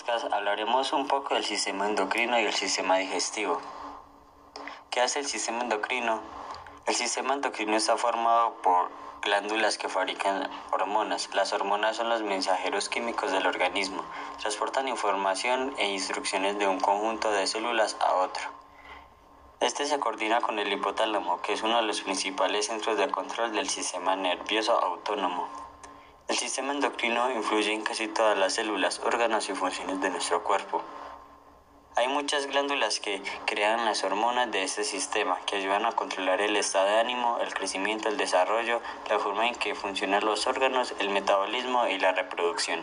podcast hablaremos un poco del sistema endocrino y el sistema digestivo. ¿Qué hace el sistema endocrino? El sistema endocrino está formado por glándulas que fabrican hormonas. Las hormonas son los mensajeros químicos del organismo. Transportan información e instrucciones de un conjunto de células a otro. Este se coordina con el hipotálamo, que es uno de los principales centros de control del sistema nervioso autónomo. El sistema endocrino influye en casi todas las células, órganos y funciones de nuestro cuerpo. Hay muchas glándulas que crean las hormonas de este sistema, que ayudan a controlar el estado de ánimo, el crecimiento, el desarrollo, la forma en que funcionan los órganos, el metabolismo y la reproducción.